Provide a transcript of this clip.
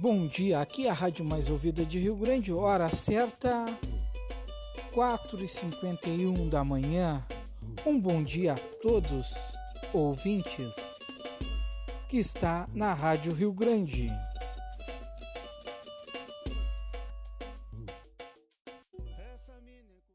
Bom dia, aqui é a Rádio Mais Ouvida de Rio Grande, hora certa, 4h51 da manhã. Um bom dia a todos, ouvintes, que está na Rádio Rio Grande. Essa.